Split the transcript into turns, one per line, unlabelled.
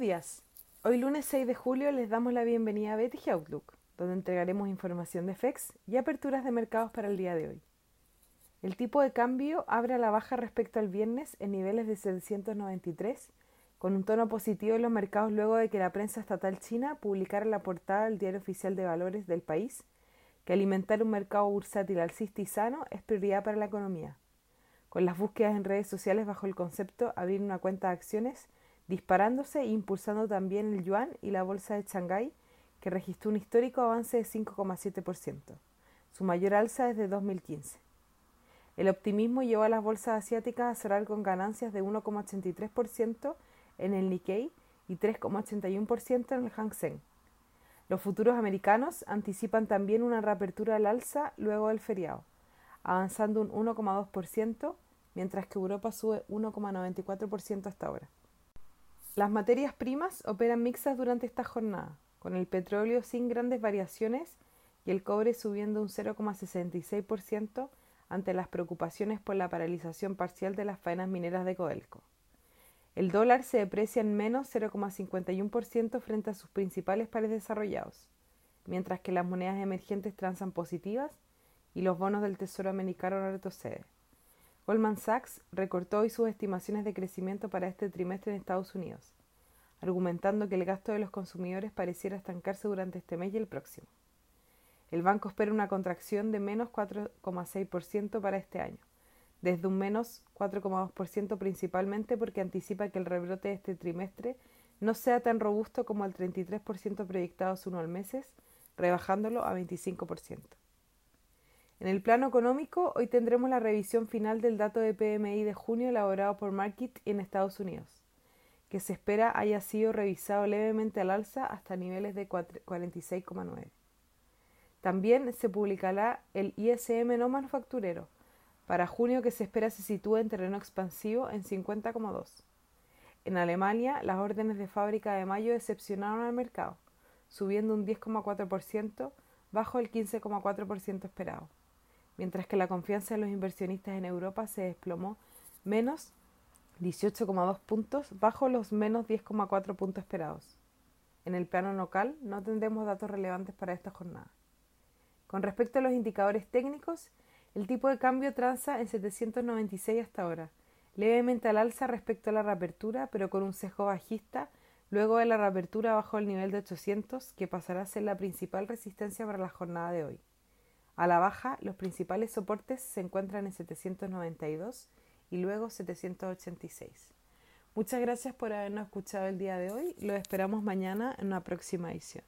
días. Hoy lunes 6 de julio les damos la bienvenida a BTG Outlook, donde entregaremos información de FEX y aperturas de mercados para el día de hoy. El tipo de cambio abre a la baja respecto al viernes en niveles de 793, con un tono positivo en los mercados luego de que la prensa estatal china publicara la portada del diario oficial de valores del país que alimentar un mercado bursátil alcista y sano es prioridad para la economía, con las búsquedas en redes sociales bajo el concepto abrir una cuenta de acciones disparándose e impulsando también el yuan y la bolsa de Shanghái, que registró un histórico avance de 5,7%, su mayor alza desde 2015. El optimismo llevó a las bolsas asiáticas a cerrar con ganancias de 1,83% en el Nikkei y 3,81% en el Hang Seng. Los futuros americanos anticipan también una reapertura al alza luego del feriado, avanzando un 1,2%, mientras que Europa sube 1,94% hasta ahora. Las materias primas operan mixtas durante esta jornada, con el petróleo sin grandes variaciones y el cobre subiendo un 0,66% ante las preocupaciones por la paralización parcial de las faenas mineras de Codelco. El dólar se deprecia en menos 0,51% frente a sus principales pares desarrollados, mientras que las monedas emergentes transan positivas y los bonos del Tesoro americano retroceden. Goldman Sachs recortó hoy sus estimaciones de crecimiento para este trimestre en Estados Unidos, argumentando que el gasto de los consumidores pareciera estancarse durante este mes y el próximo. El banco espera una contracción de menos 4,6% para este año, desde un menos 4,2% principalmente porque anticipa que el rebrote de este trimestre no sea tan robusto como el 33% proyectado hace unos meses, rebajándolo a 25%. En el plano económico, hoy tendremos la revisión final del dato de PMI de junio elaborado por Market en Estados Unidos, que se espera haya sido revisado levemente al alza hasta niveles de 46,9. También se publicará el ISM no manufacturero, para junio que se espera se sitúe en terreno expansivo en 50,2. En Alemania, las órdenes de fábrica de mayo decepcionaron al mercado, subiendo un 10,4% bajo el 15,4% esperado, mientras que la confianza de los inversionistas en Europa se desplomó menos 18,2 puntos bajo los menos 10,4 puntos esperados. En el plano local no tendremos datos relevantes para esta jornada. Con respecto a los indicadores técnicos, el tipo de cambio transa en 796 hasta ahora, levemente al alza respecto a la reapertura, pero con un sesgo bajista luego de la reapertura bajo el nivel de 800, que pasará a ser la principal resistencia para la jornada de hoy. A la baja, los principales soportes se encuentran en 792 y luego 786. Muchas gracias por habernos escuchado el día de hoy. Lo esperamos mañana en una próxima edición.